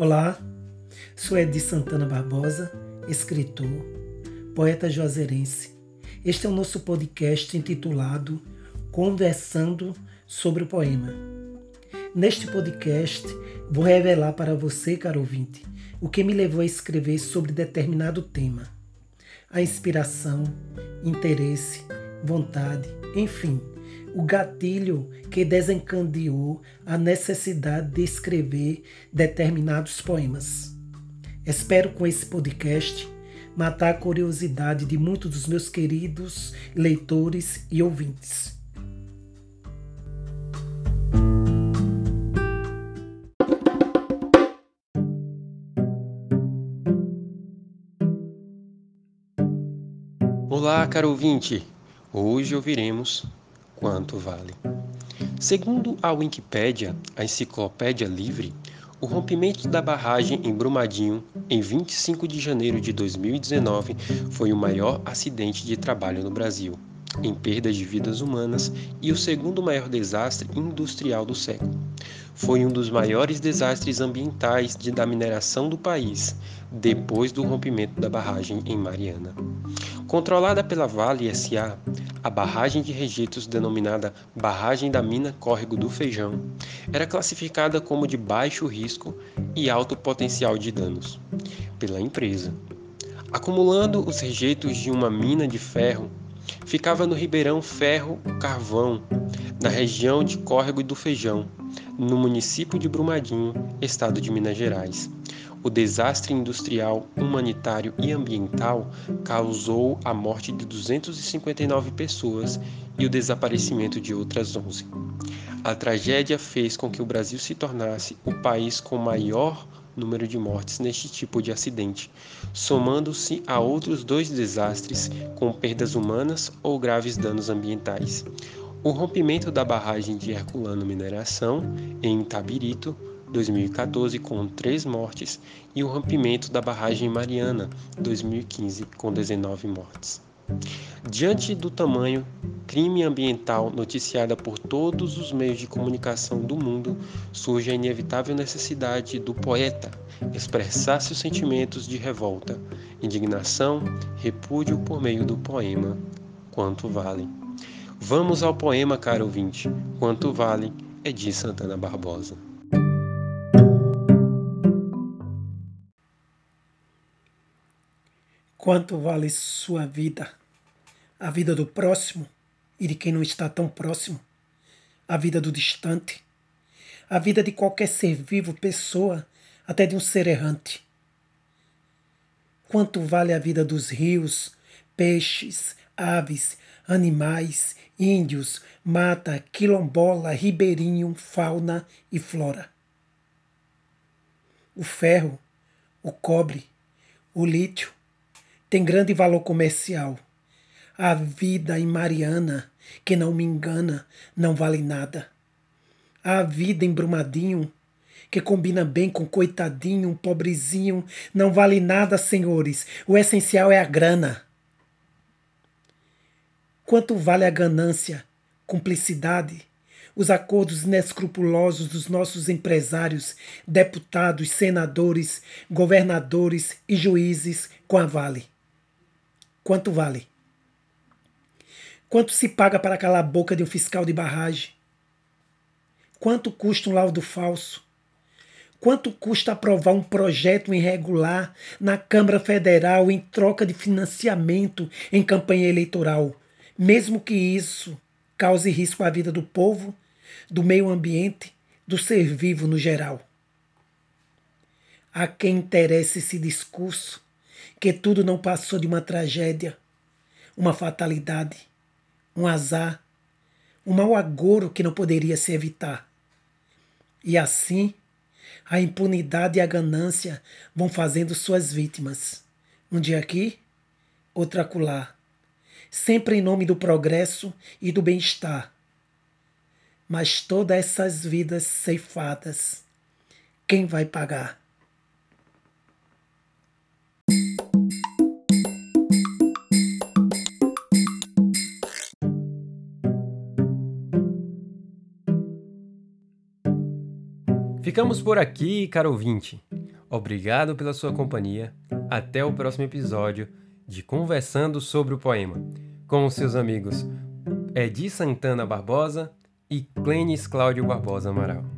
Olá, sou Edi Santana Barbosa, escritor, poeta juazeirense. Este é o nosso podcast intitulado Conversando sobre o Poema. Neste podcast, vou revelar para você, caro ouvinte, o que me levou a escrever sobre determinado tema. A inspiração, interesse, vontade, enfim, o gatilho que desencadeou a necessidade de escrever determinados poemas. Espero com esse podcast matar a curiosidade de muitos dos meus queridos leitores e ouvintes. Olá, caro ouvinte! Hoje ouviremos quanto vale. Segundo a Wikipédia, a enciclopédia livre, o rompimento da barragem em Brumadinho, em 25 de janeiro de 2019, foi o maior acidente de trabalho no Brasil, em perdas de vidas humanas e o segundo maior desastre industrial do século. Foi um dos maiores desastres ambientais de, da mineração do país, depois do rompimento da barragem em Mariana. Controlada pela Vale SA, a barragem de rejeitos denominada Barragem da Mina Córrego do Feijão era classificada como de baixo risco e alto potencial de danos pela empresa. Acumulando os rejeitos de uma mina de ferro, ficava no Ribeirão Ferro Carvão, na região de Córrego do Feijão, no município de Brumadinho, estado de Minas Gerais. O desastre industrial, humanitário e ambiental causou a morte de 259 pessoas e o desaparecimento de outras 11. A tragédia fez com que o Brasil se tornasse o país com maior número de mortes neste tipo de acidente, somando-se a outros dois desastres com perdas humanas ou graves danos ambientais. O rompimento da barragem de Herculano Mineração, em Itabirito, 2014, com três mortes, e o rompimento da barragem Mariana, 2015, com 19 mortes. Diante do tamanho crime ambiental noticiada por todos os meios de comunicação do mundo, surge a inevitável necessidade do poeta expressar seus sentimentos de revolta, indignação, repúdio por meio do poema Quanto Vale. Vamos ao poema, caro ouvinte. Quanto Vale é de Santana Barbosa. Quanto vale sua vida? A vida do próximo e de quem não está tão próximo? A vida do distante? A vida de qualquer ser vivo, pessoa, até de um ser errante? Quanto vale a vida dos rios, peixes, aves, animais, índios, mata, quilombola, ribeirinho, fauna e flora? O ferro, o cobre, o lítio, tem grande valor comercial. A vida em Mariana, que não me engana, não vale nada. A vida em Brumadinho, que combina bem com coitadinho, um pobrezinho, não vale nada, senhores. O essencial é a grana. Quanto vale a ganância, cumplicidade, os acordos inescrupulosos dos nossos empresários, deputados, senadores, governadores e juízes com a Vale? Quanto vale? Quanto se paga para calar a boca de um fiscal de barragem? Quanto custa um laudo falso? Quanto custa aprovar um projeto irregular na Câmara Federal em troca de financiamento em campanha eleitoral, mesmo que isso cause risco à vida do povo, do meio ambiente, do ser vivo no geral? A quem interessa esse discurso que tudo não passou de uma tragédia, uma fatalidade, um azar, um mau agouro que não poderia se evitar. E assim, a impunidade e a ganância vão fazendo suas vítimas. Um dia aqui, outro acolá. Sempre em nome do progresso e do bem-estar. Mas todas essas vidas ceifadas, quem vai pagar? Ficamos por aqui, caro ouvinte. Obrigado pela sua companhia. Até o próximo episódio de Conversando sobre o Poema, com seus amigos Edi Santana Barbosa e Clênis Cláudio Barbosa Amaral.